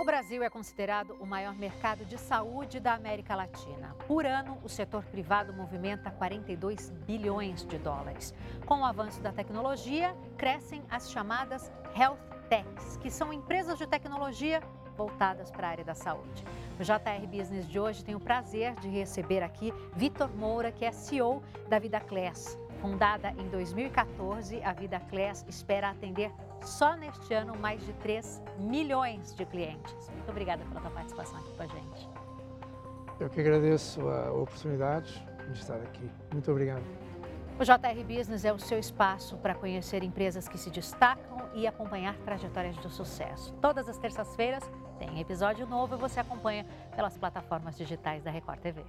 O Brasil é considerado o maior mercado de saúde da América Latina. Por ano, o setor privado movimenta 42 bilhões de dólares. Com o avanço da tecnologia, crescem as chamadas health techs, que são empresas de tecnologia voltadas para a área da saúde. No JR Business de hoje, tenho o prazer de receber aqui Vitor Moura, que é CEO da Vida Class. Fundada em 2014, a Vida Class espera atender só neste ano mais de 3 milhões de clientes. Muito obrigada pela tua participação aqui com a gente. Eu que agradeço a oportunidade de estar aqui. Muito obrigado. O JR Business é o seu espaço para conhecer empresas que se destacam e acompanhar trajetórias de sucesso. Todas as terças-feiras tem episódio novo e você acompanha pelas plataformas digitais da Record TV.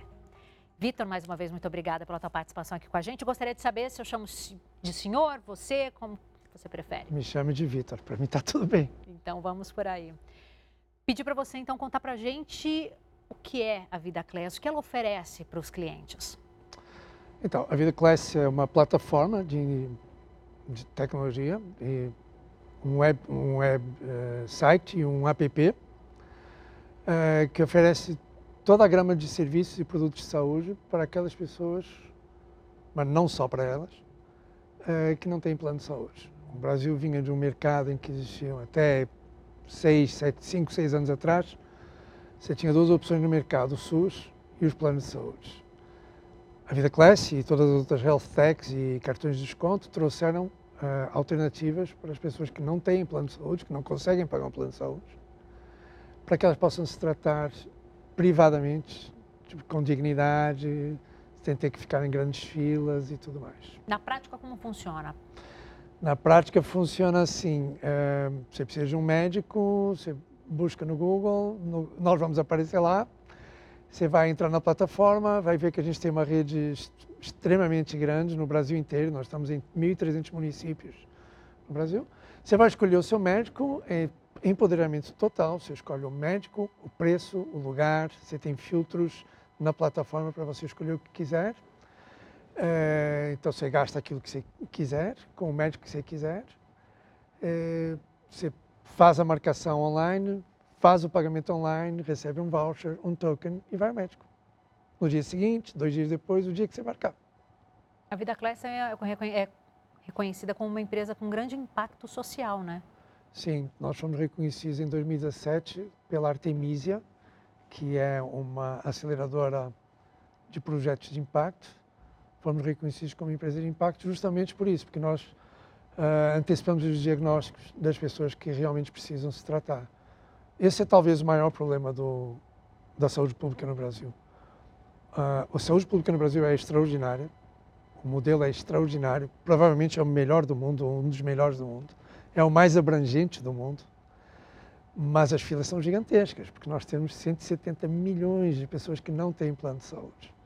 Vitor, mais uma vez, muito obrigada pela tua participação aqui com a gente. gostaria de saber se eu chamo de senhor, você, como você prefere. Me chame de Vitor, para mim está tudo bem. Então vamos por aí. Pedir para você então contar para a gente o que é a Vida Class, o que ela oferece para os clientes. Então, a Vida Class é uma plataforma de, de tecnologia, e um web, um web uh, site e um app uh, que oferece toda a grama de serviços e produtos de saúde para aquelas pessoas, mas não só para elas, uh, que não têm plano de saúde. O Brasil vinha de um mercado em que existiam até 6, 7, 5, 6 anos atrás, você tinha duas opções no mercado, o SUS e os planos de saúde. A Vida Class e todas as outras health techs e cartões de desconto trouxeram uh, alternativas para as pessoas que não têm plano de saúde, que não conseguem pagar um plano de saúde, para que elas possam se tratar privadamente, tipo, com dignidade, sem ter que ficar em grandes filas e tudo mais. Na prática, como funciona? Na prática, funciona assim: uh, você precisa de um médico, você busca no Google, no, nós vamos aparecer lá, você vai entrar na plataforma, vai ver que a gente tem uma rede extremamente grande no Brasil inteiro, nós estamos em 1.300 municípios no Brasil. Você vai escolher o seu médico, é empoderamento total, você escolhe o médico, o preço, o lugar, você tem filtros na plataforma para você escolher o que quiser. É, então você gasta aquilo que você quiser, com o médico que você quiser. É, você faz a marcação online, faz o pagamento online, recebe um voucher, um token e vai ao médico. No dia seguinte, dois dias depois, o dia que você marcar. A Vida Class é, é reconhecida como uma empresa com grande impacto social, né? Sim, nós fomos reconhecidos em 2017 pela Artemisia, que é uma aceleradora de projetos de impacto. Fomos reconhecidos como empresa de impacto justamente por isso, porque nós uh, antecipamos os diagnósticos das pessoas que realmente precisam se tratar. Esse é talvez o maior problema do, da saúde pública no Brasil. Uh, a saúde pública no Brasil é extraordinária, o modelo é extraordinário, provavelmente é o melhor do mundo, um dos melhores do mundo, é o mais abrangente do mundo, mas as filas são gigantescas, porque nós temos 170 milhões de pessoas que não têm plano de saúde.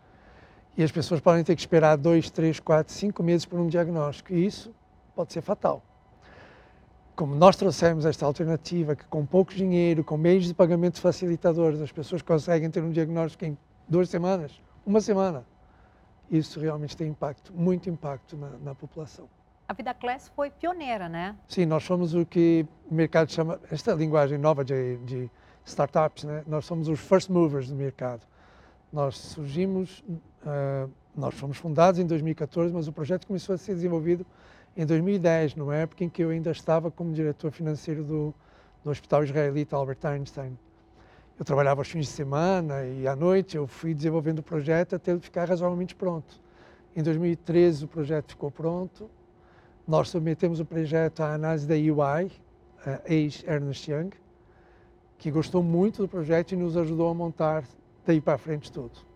E as pessoas podem ter que esperar dois, três, quatro, cinco meses por um diagnóstico, e isso pode ser fatal como nós trouxemos esta alternativa, que com pouco dinheiro, com meios de pagamento facilitadores, as pessoas conseguem ter um diagnóstico em duas semanas, uma semana, isso realmente tem impacto, muito impacto na, na população. A Vida Class foi pioneira, né? Sim, nós somos o que o mercado chama, esta linguagem nova de, de startups, né? nós somos os first movers do mercado. Nós surgimos, uh, nós fomos fundados em 2014, mas o projeto começou a ser desenvolvido em 2010, numa época em que eu ainda estava como diretor financeiro do, do Hospital Israelita Albert Einstein. Eu trabalhava aos fins de semana e à noite eu fui desenvolvendo o projeto até ele ficar razoavelmente pronto. Em 2013 o projeto ficou pronto, nós submetemos o projeto à análise da UI, a ex-Ernest Young, que gostou muito do projeto e nos ajudou a montar daí para frente tudo.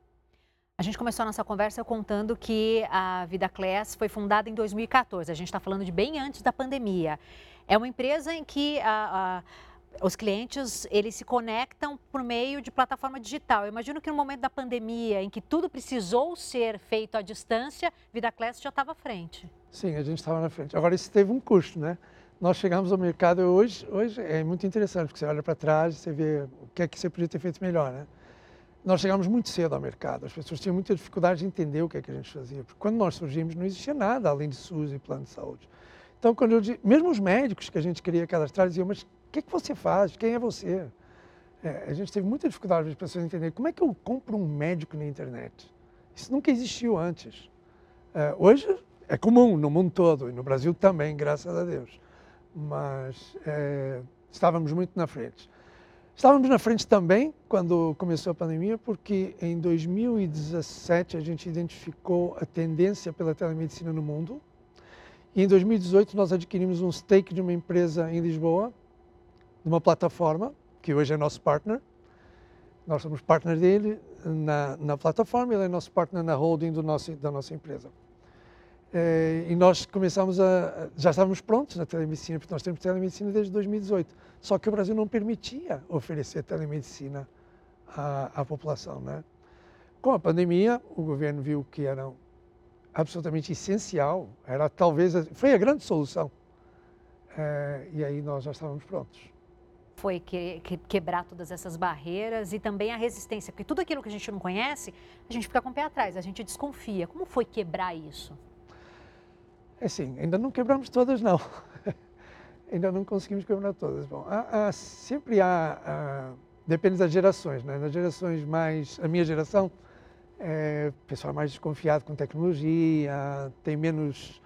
A gente começou a nossa conversa contando que a Vida Class foi fundada em 2014. A gente está falando de bem antes da pandemia. É uma empresa em que a, a, os clientes eles se conectam por meio de plataforma digital. Eu imagino que no momento da pandemia, em que tudo precisou ser feito à distância, Vida Class já estava à frente. Sim, a gente estava na frente. Agora isso teve um custo, né? Nós chegamos ao mercado hoje, hoje é muito interessante, porque você olha para trás você vê o que é que você podia ter feito melhor, né? Nós chegamos muito cedo ao mercado. As pessoas tinham muita dificuldade de entender o que é que a gente fazia. Porque quando nós surgimos não existia nada além de SUS e plano de saúde. Então quando eu mesmo os médicos que a gente queria cadastrar diziam, mas o que, que você faz? Quem é você? É, a gente teve muita dificuldade as pessoas entenderem como é que eu compro um médico na internet. Isso nunca existiu antes. É, hoje é comum no mundo todo e no Brasil também, graças a Deus. Mas é, estávamos muito na frente. Estávamos na frente também quando começou a pandemia, porque em 2017 a gente identificou a tendência pela telemedicina no mundo. E em 2018 nós adquirimos um stake de uma empresa em Lisboa, de uma plataforma, que hoje é nosso partner. Nós somos partner dele na, na plataforma, ele é nosso partner na holding nosso, da nossa empresa. É, e nós começamos a. Já estávamos prontos na telemedicina, porque nós temos telemedicina desde 2018. Só que o Brasil não permitia oferecer telemedicina à, à população. Né? Com a pandemia, o governo viu que era absolutamente essencial, era talvez. Foi a grande solução. É, e aí nós já estávamos prontos foi que, que, quebrar todas essas barreiras e também a resistência, porque tudo aquilo que a gente não conhece, a gente fica com o pé atrás, a gente desconfia. Como foi quebrar isso? É sim, ainda não quebramos todas, não. ainda não conseguimos quebrar todas. Bom, há, há, sempre há, há, depende das gerações, né? Nas gerações mais, a minha geração, é, o pessoal é mais desconfiado com tecnologia, tem menos,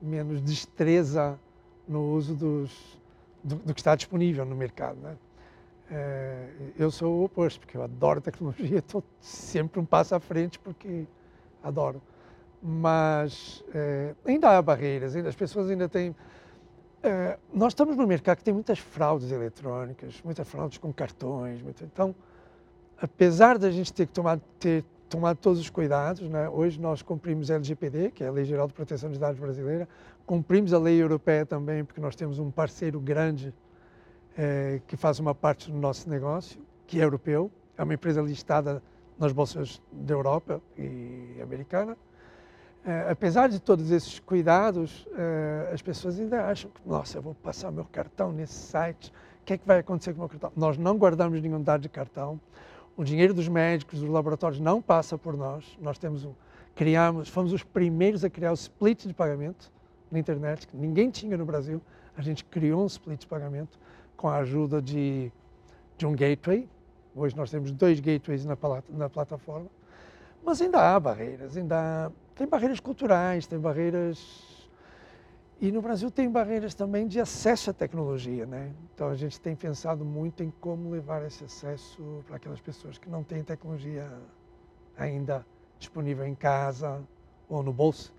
menos destreza no uso dos, do, do que está disponível no mercado, né? É, eu sou o oposto, porque eu adoro tecnologia, estou sempre um passo à frente porque adoro mas é, ainda há barreiras, ainda, as pessoas ainda têm. É, nós estamos num mercado que tem muitas fraudes eletrônicas, muitas fraudes com cartões. Muito, então, apesar da gente ter que tomar, ter tomado todos os cuidados, né, hoje nós cumprimos a LGPD, que é a Lei Geral de Proteção de Dados Brasileira, cumprimos a lei europeia também, porque nós temos um parceiro grande é, que faz uma parte do nosso negócio, que é europeu, é uma empresa listada nas bolsas da Europa e americana. É, apesar de todos esses cuidados, é, as pessoas ainda acham que, nossa, eu vou passar o meu cartão nesse site, o que é que vai acontecer com o meu cartão? Nós não guardamos nenhum dado de cartão, o dinheiro dos médicos, dos laboratórios não passa por nós, nós temos um, criamos, fomos os primeiros a criar o split de pagamento na internet, que ninguém tinha no Brasil, a gente criou um split de pagamento com a ajuda de, de um gateway, hoje nós temos dois gateways na, na plataforma, mas ainda há barreiras, ainda há tem barreiras culturais, tem barreiras. E no Brasil tem barreiras também de acesso à tecnologia, né? Então a gente tem pensado muito em como levar esse acesso para aquelas pessoas que não têm tecnologia ainda disponível em casa ou no bolso,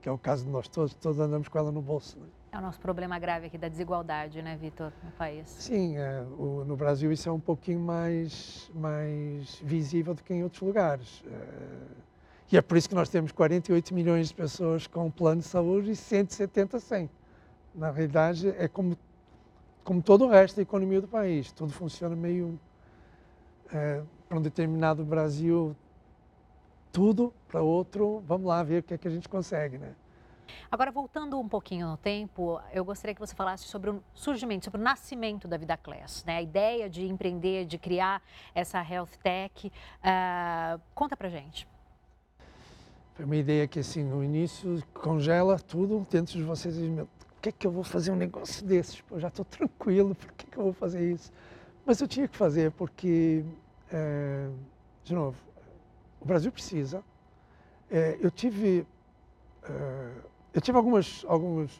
que é o caso de nós todos, todos andamos com ela no bolso. Né? É o nosso problema grave aqui da desigualdade, né, Vitor, no país? Sim, é, o, no Brasil isso é um pouquinho mais, mais visível do que em outros lugares. É, e é por isso que nós temos 48 milhões de pessoas com plano de saúde e 170 sem. Na realidade, é como, como todo o resto da economia do país. Tudo funciona meio é, para um determinado Brasil, tudo, para outro, vamos lá ver o que é que a gente consegue, né? Agora, voltando um pouquinho no tempo, eu gostaria que você falasse sobre o surgimento, sobre o nascimento da Vida Class, né? A ideia de empreender, de criar essa health tech. Uh, conta pra gente. Foi uma ideia que, assim, no início congela tudo dentro de vocês e meu, que, que eu vou fazer um negócio desses? Pô, já estou tranquilo, por que, que eu vou fazer isso? Mas eu tinha que fazer porque, é, de novo, o Brasil precisa. É, eu tive, é, eu tive algumas, alguns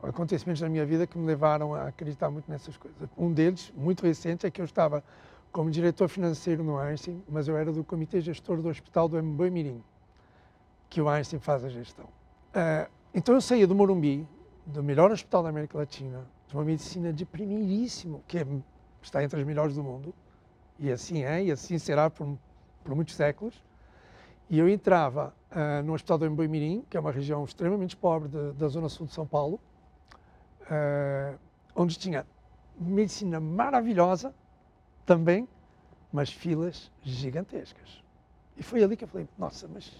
acontecimentos na minha vida que me levaram a acreditar muito nessas coisas. Um deles, muito recente, é que eu estava como diretor financeiro no Einstein, mas eu era do comitê gestor do hospital do MB Mirim que o Einstein faz a gestão. Uh, então eu saía do Morumbi, do melhor hospital da América Latina, de uma medicina de primeiríssimo, que é, está entre as melhores do mundo, e assim é, e assim será por, por muitos séculos. E eu entrava uh, no Hospital do Emboimirim, que é uma região extremamente pobre de, da zona sul de São Paulo, uh, onde tinha medicina maravilhosa também, mas filas gigantescas. E foi ali que eu falei, nossa, mas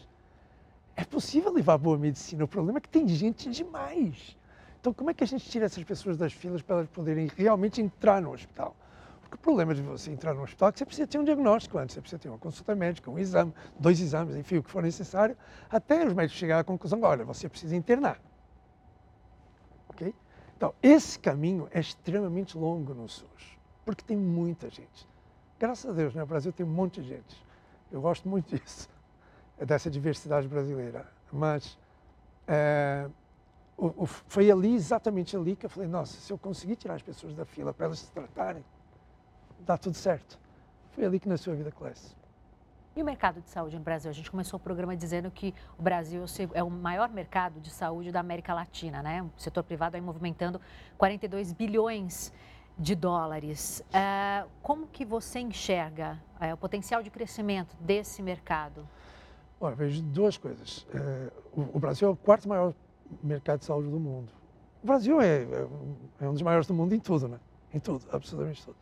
é possível levar boa medicina. O problema é que tem gente demais. Então, como é que a gente tira essas pessoas das filas para elas poderem realmente entrar no hospital? Porque o problema de você entrar no hospital é que você precisa ter um diagnóstico antes, você precisa ter uma consulta médica, um exame, dois exames, enfim, o que for necessário, até os médicos chegarem à conclusão: olha, você precisa internar. Então, esse caminho é extremamente longo no SUS, porque tem muita gente. Graças a Deus, né? no Brasil tem um monte de gente. Eu gosto muito disso, dessa diversidade brasileira. Mas é, o, o, foi ali, exatamente ali, que eu falei: nossa, se eu conseguir tirar as pessoas da fila para elas se tratarem, dá tudo certo. Foi ali que nasceu a Vida Class. E o mercado de saúde no Brasil? A gente começou o programa dizendo que o Brasil é o maior mercado de saúde da América Latina, né? O setor privado aí movimentando 42 bilhões de dólares. Uh, como que você enxerga o potencial de crescimento desse mercado? Olha, vejo duas coisas. Uh, o, o, Brasil é o quarto maior mercado de saúde do mundo. O Brasil é, é, é um dos maiores do mundo em tudo, né? Em tudo, absolutamente tudo.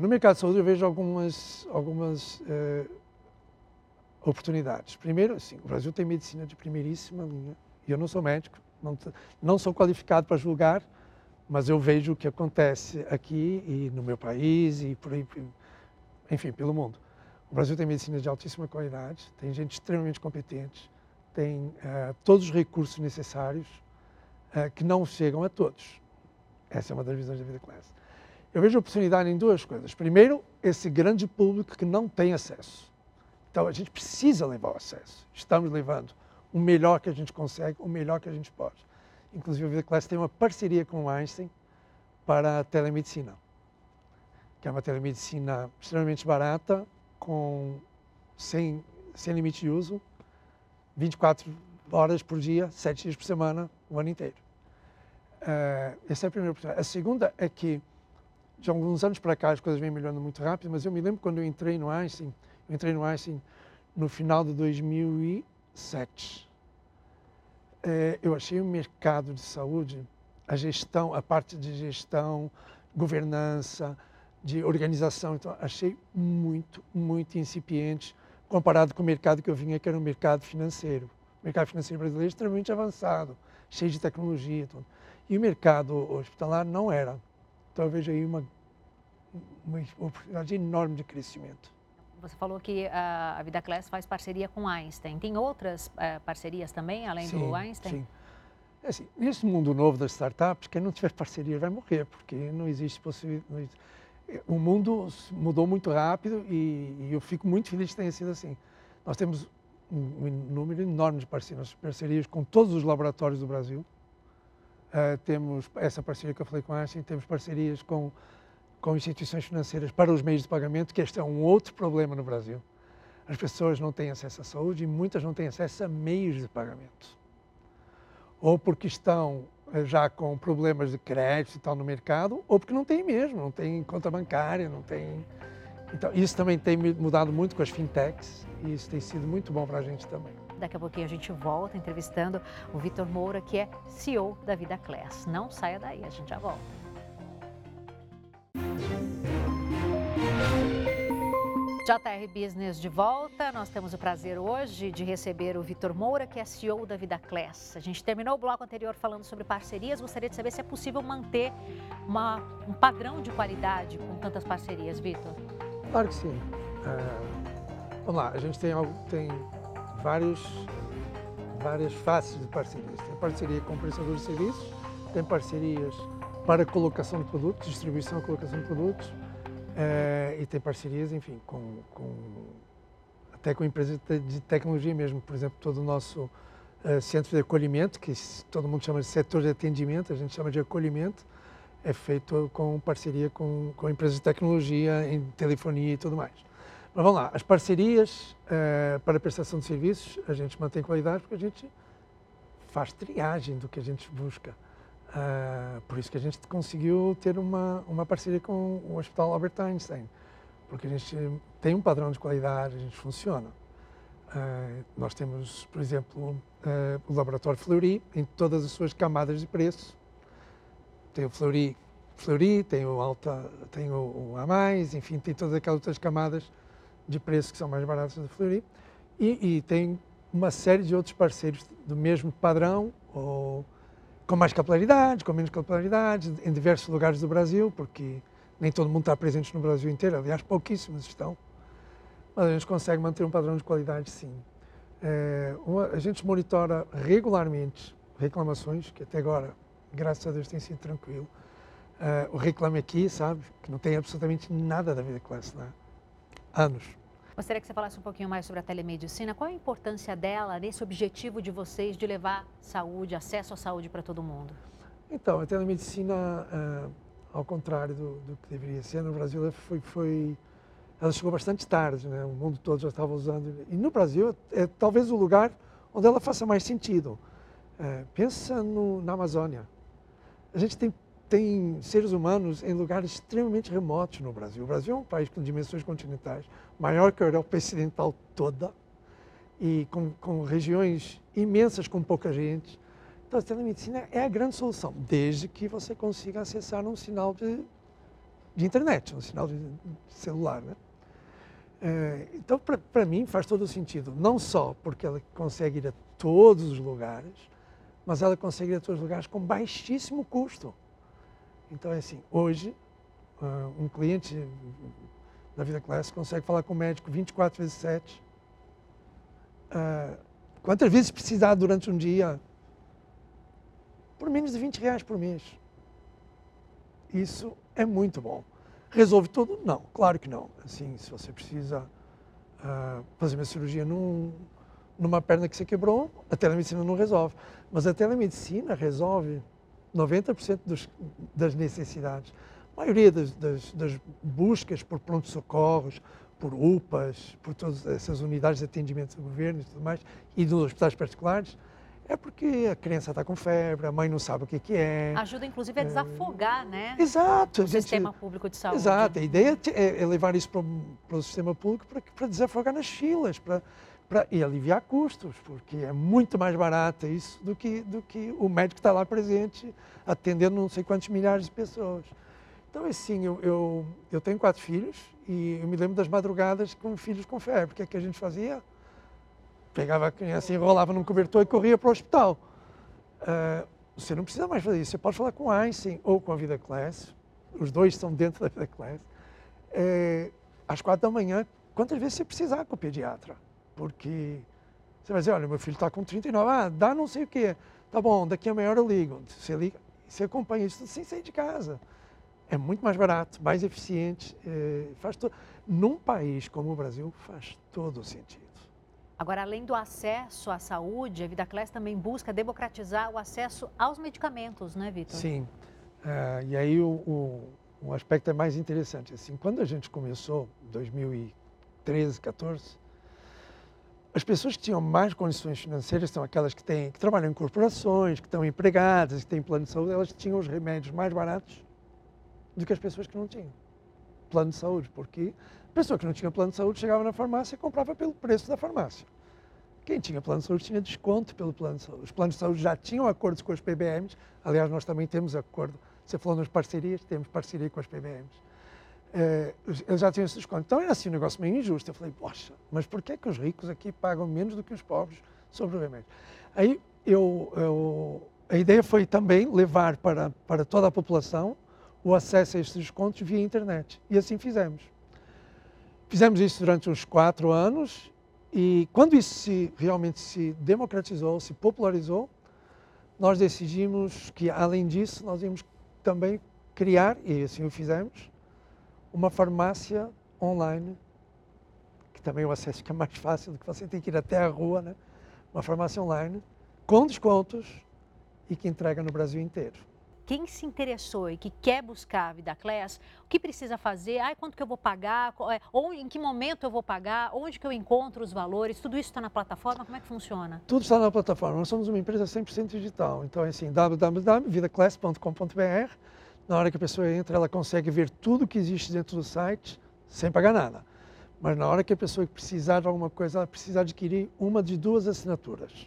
no mercado de saúde eu vejo algumas, algumas oportunidades. Primeiro, assim, o Brasil tem medicina de primeiríssima linha. E eu não sou médico, não, não sou qualificado para julgar, mas eu vejo o que acontece aqui e no meu país e por aí, enfim, pelo mundo. O Brasil tem medicina de altíssima qualidade, tem gente extremamente competente, tem uh, todos os recursos necessários uh, que não chegam a todos. Essa é uma das visões da vida classe. Eu vejo oportunidade em duas coisas. Primeiro, esse grande público que não tem acesso. Então a gente precisa levar o acesso. Estamos levando o melhor que a gente consegue, o melhor que a gente pode. Inclusive a Vida Class tem uma parceria com o Einstein para a telemedicina, que é uma telemedicina extremamente barata, com sem, sem limite de uso, 24 horas por dia, 7 dias por semana, o ano inteiro. Uh, essa é a primeira oportunidade. A segunda é que, de alguns anos para cá, as coisas vêm melhorando muito rápido, mas eu me lembro quando eu entrei no Einstein, eu entrei no Einstein no final de 2007. É, eu achei o mercado de saúde, a gestão, a parte de gestão, governança, de organização, então achei muito, muito incipiente comparado com o mercado que eu vinha, que era o mercado financeiro. O mercado financeiro brasileiro é extremamente avançado, cheio de tecnologia. Tudo. E o mercado hospitalar não era. Então eu vejo aí uma, uma oportunidade enorme de crescimento. Você falou que a, a Vida Class faz parceria com Einstein. Tem outras uh, parcerias também, além sim, do Einstein? Sim. É assim, nesse mundo novo das startups, quem não tiver parceria vai morrer, porque não existe possibilidade. O mundo mudou muito rápido e, e, eu fico muito feliz que tenha sido assim. Nós temos um, um número enorme de parcerias, parcerias com todos os laboratórios do Brasil. Uh, temos essa parceria que eu falei com a Einstein, temos parcerias com com instituições financeiras para os meios de pagamento, que este é um outro problema no Brasil. As pessoas não têm acesso à saúde e muitas não têm acesso a meios de pagamento. Ou porque estão já com problemas de crédito e tal no mercado, ou porque não têm mesmo, não têm conta bancária, não têm... Então, isso também tem mudado muito com as fintechs e isso tem sido muito bom para a gente também. Daqui a pouquinho a gente volta entrevistando o Vitor Moura, que é CEO da Vida Class. Não saia daí, a gente já volta. JR Business de volta. Nós temos o prazer hoje de receber o Vitor Moura, que é CEO da Vida Class. A gente terminou o bloco anterior falando sobre parcerias. Gostaria de saber se é possível manter uma, um padrão de qualidade com tantas parcerias, Vitor. Claro que sim. É, vamos lá, a gente tem, tem vários, várias faces de parcerias. Tem parceria com prestadores de serviços, tem parcerias para colocação de produtos, distribuição e colocação de produtos, é, e tem parcerias, enfim, com, com, até com empresas de tecnologia mesmo. Por exemplo, todo o nosso uh, centro de acolhimento, que todo mundo chama de setor de atendimento, a gente chama de acolhimento, é feito com parceria com, com empresas de tecnologia, em telefonia e tudo mais. Mas vamos lá, as parcerias uh, para prestação de serviços, a gente mantém qualidade porque a gente faz triagem do que a gente busca. Uh, por isso que a gente conseguiu ter uma, uma parceria com o Hospital Albert Einstein, porque a gente tem um padrão de qualidade, a gente funciona. Uh, nós temos, por exemplo, uh, o Laboratório Fleury em todas as suas camadas de preço. Tem o Fleury, Fleury tem o Alta, tem o, A+, enfim, tem todas aquelas outras camadas de preço que são mais baratas do Fleury. E, e tem uma série de outros parceiros do mesmo padrão ou com mais capilaridade, com menos capilaridade, em diversos lugares do Brasil, porque nem todo mundo está presente no Brasil inteiro, aliás, pouquíssimos estão. Mas a gente consegue manter um padrão de qualidade, sim. É, uma, a gente monitora regularmente reclamações, que até agora graças a Deus tem sido tranquilo. Uh, o Reclame Aqui, sabe, que não tem absolutamente nada da vida classe, né? Anos. Gostaria que você falasse um pouquinho mais sobre a telemedicina. Qual a importância dela nesse objetivo de vocês de levar saúde, acesso à saúde para todo mundo? Então, a telemedicina, uh, ao contrário do, do, que deveria ser, no Brasil foi, foi, ela chegou bastante tarde, né? o mundo todo já estava usando. E no Brasil é talvez o lugar onde ela faça mais sentido. Uh, pensa no, na Amazônia. A gente tem, tem seres humanos em lugares extremamente remotos no Brasil. O Brasil é um país com dimensões continentais, maior que a Europa Ocidental toda, e com, com regiões imensas com pouca gente então, a telemedicina é a grande solução, desde que você consiga acessar um sinal de, de internet, um sinal de, celular. Né? É, então, para mim, faz todo o sentido, não só porque ela consegue ir a todos os lugares, mas ela consegue ir a todos os lugares com baixíssimo custo. Então, é assim, hoje, uh, um cliente da Vida Class consegue falar com o médico 24 vezes 7. Uh, quantas vezes precisar durante um dia, por menos de 20 reais por mês. Isso é muito bom. Resolve tudo? Não, claro que não. Assim, se você precisa uh, fazer uma cirurgia num, numa perna que você quebrou, a telemedicina não resolve. Mas a telemedicina resolve 90% dos, das necessidades. A maioria das, das, das buscas por pronto-socorros, por UPAs, por todas essas unidades de atendimento do governo e tudo mais, e dos hospitais particulares, é porque a criança está com febre, a mãe não sabe o que, que é. Ajuda, inclusive, a desafogar, é... né? Exato. O gente... sistema público de saúde. Exato. A ideia é, é levar isso para, para o sistema público para desafogar nas filas, para, para, e aliviar custos, porque é muito mais barato isso do que, do que o médico está lá presente, atendendo não sei quantos milhares de pessoas. Então, assim, eu, eu, eu tenho quatro filhos e eu me lembro das madrugadas com filhos com febre. O que é que a gente fazia? pegava a criança, enrolava num cobertor e corria para o hospital. Uh, você não precisa mais fazer isso. Você pode falar com Einstein ou com a Vida Class. Os dois estão dentro da Vida Class. É, às quatro da manhã, quantas vezes você precisar com o pediatra. Porque você vai dizer, olha, meu filho está com 39, ah, dá não sei o quê. Tá bom, daqui a meia hora eu ligo. Você liga, você acompanha isso sem sair de casa. É muito mais barato, mais eficiente. É, faz to... Num país como o Brasil, faz todo o sentido. Agora, além do acesso à saúde, a Vida Class também busca democratizar o acesso aos medicamentos, né, Vitor? Sim. Uh, e aí o, o, o, aspecto é mais interessante. Assim, quando a gente começou, 2013, 14, as pessoas que tinham mais condições financeiras são aquelas que, têm, que trabalham em corporações, que estão empregadas, que têm plano de saúde, elas tinham os remédios mais baratos do que as pessoas que não tinham plano de saúde, porque a pessoa que não tinha plano de saúde chegava na farmácia e comprava pelo preço da farmácia. Quem tinha plano de saúde tinha desconto pelo plano de saúde. Os planos de saúde já tinham acordos com as PBMs, aliás, nós também temos acordo. Você falou nas parcerias, temos parceria com as PBMs. É, eles já tinham esse desconto. Então era assim um negócio meio injusto. Eu falei, poxa, mas por que, é que os ricos aqui pagam menos do que os pobres sobre o remédio? Aí eu, eu, a ideia foi também levar para, para toda a população o acesso a estes descontos via internet. E assim fizemos. Fizemos isso durante uns quatro anos e quando isso se, realmente se democratizou, se popularizou, nós decidimos que, além disso, nós íamos também criar, e assim o fizemos, uma farmácia online, que também o acesso fica mais fácil do que você tem que ir até a rua, né? uma farmácia online, com descontos e que entrega no Brasil inteiro quem se interessou e que quer buscar a Vida Class, o que precisa fazer? Ah, quanto que eu vou pagar? É, ou em que momento eu vou pagar? Onde que eu encontro os valores? Tudo isso está na plataforma? Como é que funciona? Tudo está na plataforma. Nós somos uma empresa 100% digital. Então é assim, www.vidaclass.com.br. Na hora que a pessoa entra, ela consegue ver tudo que existe dentro do site sem pagar nada. Mas na hora que a pessoa precisar de alguma coisa, ela precisa adquirir uma de duas assinaturas.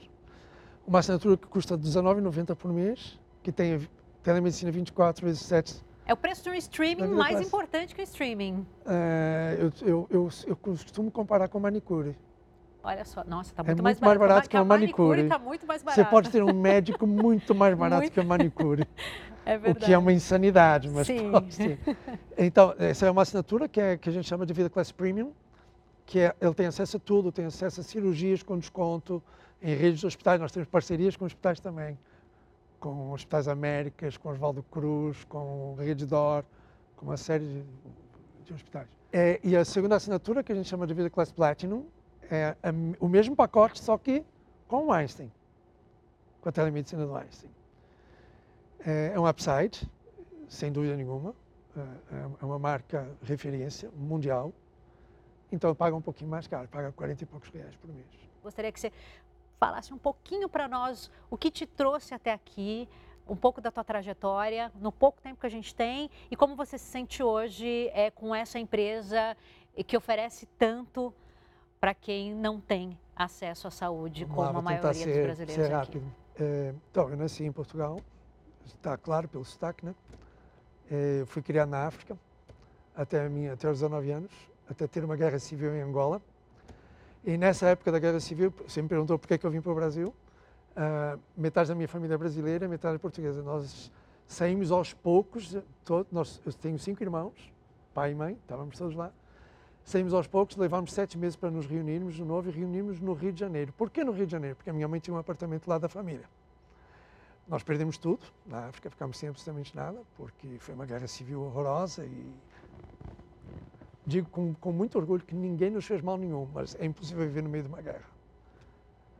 Uma assinatura que custa R$19,90 por mês, que tem telemedicina 24 vezes 7. É o preço de um streaming mais importante que o streaming. É, eu, eu, eu, eu, costumo comparar com manicure. Olha só, nossa, está é muito, é muito mais barato, barato que uma manicure. Está muito mais barato. Você pode ter um médico muito mais barato muito... que a manicure. É verdade. O que é uma insanidade, mas Sim. pode ser. Então, essa é uma assinatura que, é, que a gente chama de Vida Class Premium, que é, ele tem acesso a tudo, tem acesso a cirurgias com desconto em redes de hospitais, nós temos parcerias com hospitais também com Hospitais Américas, com Oswaldo Cruz, com Rede Dor, com uma série de, de hospitais. É, e a segunda assinatura, que a gente chama de Vida Class Platinum, é o mesmo pacote, só que com o Einstein, com a telemedicina do Einstein. É, é um upside, sem dúvida nenhuma, é, é uma marca referência mundial, então paga um pouquinho mais caro, paga 40 e poucos reais por mês. Gostaria que você falasse um pouquinho para nós o que te trouxe até aqui, um pouco da tua trajetória, no pouco tempo que a gente tem e como você se sente hoje é, com essa empresa que oferece tanto para quem não tem acesso à saúde, Vamos como lá, a maioria ser, dos brasileiros ser rápido. aqui. É, então, eu nasci em Portugal, está claro pelo sotaque, né? É, fui criado na África até, minha, até os 19 anos, até ter uma guerra civil em Angola. E nessa época da Guerra Civil, você me perguntou por que, é que eu vim para o Brasil. Uh, metade da minha família é brasileira, metade é portuguesa. Nós saímos aos poucos, todo, nós, eu tenho cinco irmãos, pai e mãe, estávamos todos lá. Saímos aos poucos, levámos sete meses para nos reunirmos de novo e reunimos no Rio de Janeiro. Por que no Rio de Janeiro? Porque a minha mãe tinha um apartamento lá da família. Nós perdemos tudo na África, ficámos sem absolutamente nada, porque foi uma guerra civil horrorosa e digo com, com, muito orgulho que ninguém nos fez mal nenhum, mas é impossível viver no meio de uma guerra.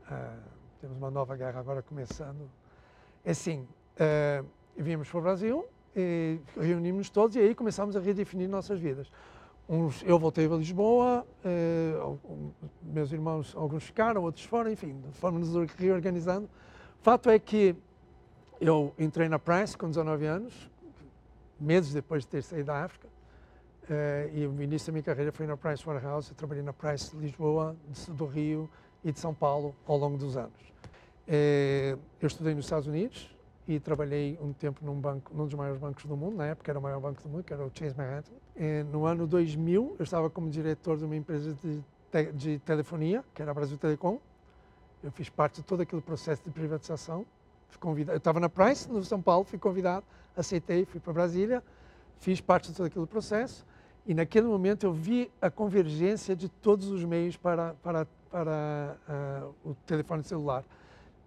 Uh, temos uma nova guerra agora começando. É assim, uh, viemos para o Brasil, reunimos-nos todos e aí começámos a redefinir nossas vidas. Uns, eu voltei a Lisboa, uh, meus irmãos, alguns ficaram, outros foram, enfim, fomos-nos reorganizando. Fato é que eu entrei na Price com 19 anos, meses depois de ter saído da África, Uh, e o início da minha carreira foi na Price Waterhouse. Eu trabalhei na Price de Lisboa, de, do Rio e de São Paulo ao longo dos anos. Uh, eu estudei nos Estados Unidos e trabalhei um tempo num banco, num dos maiores bancos do mundo, na época era o maior banco do mundo, que era o Chase Manhattan. Uh, no ano 2000, eu estava como diretor de uma empresa de, te, de telefonia, que era a Brasil Telecom. Eu fiz parte de todo aquele processo de privatização. Fui convidado, eu estava na Price, no São Paulo, fui convidado, aceitei, fui para Brasília, fiz parte de todo aquele processo e naquele momento eu vi a convergência de todos os meios para, para, para uh, o telefone celular.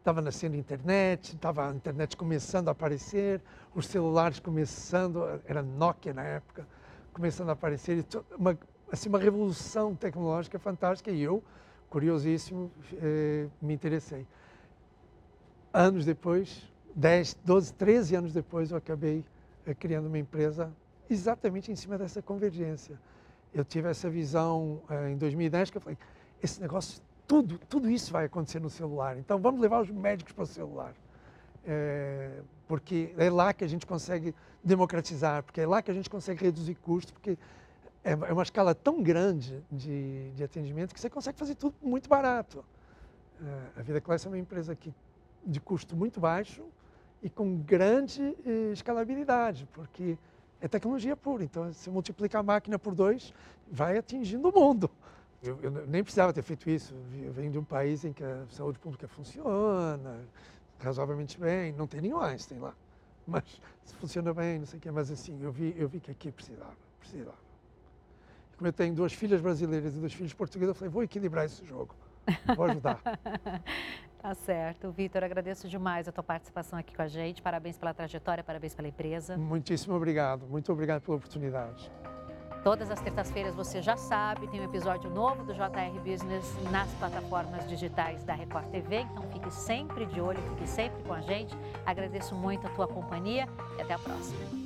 Estava nascendo a internet, estava a internet começando a aparecer, os celulares começando, era Nokia na época, começando a aparecer, uma, assim, uma revolução tecnológica fantástica e eu, curiosíssimo, eh, me interessei. Anos depois, 10, 12, 13 anos depois, eu acabei eh, criando uma empresa exatamente em cima dessa convergência. Eu tive essa visão uh, em 2010 que eu falei, esse negócio, tudo, tudo isso vai acontecer no celular. Então vamos levar os médicos para o celular. É, porque é lá que a gente consegue democratizar, porque é lá que a gente consegue reduzir custos, porque é, é uma escala tão grande de, de atendimento que você consegue fazer tudo muito barato. É, a Vida Class é uma empresa que, de custo muito baixo e com grande eh, escalabilidade, porque é tecnologia pura. Então, se multiplicar a máquina por dois, vai atingindo o mundo. Eu, eu, nem precisava ter feito isso. Eu venho de um país em que a saúde pública funciona razoavelmente bem. Não tem nenhum Einstein lá, mas funciona bem, não sei o quê. Mas assim, eu vi, eu vi que aqui precisava, precisava. Como eu tenho duas filhas brasileiras e duas filhos portugueses, eu falei, vou equilibrar esse jogo. Vou ajudar. tá certo. Vitor, agradeço demais a tua participação aqui com a gente. Parabéns pela trajetória, parabéns pela empresa. Muitíssimo obrigado. Muito obrigado pela oportunidade. Todas as terças-feiras você já sabe, tem um episódio novo do JR Business nas plataformas digitais da Record TV, então fique sempre de olho, fique sempre com a gente. Agradeço muito a tua companhia e até a próxima.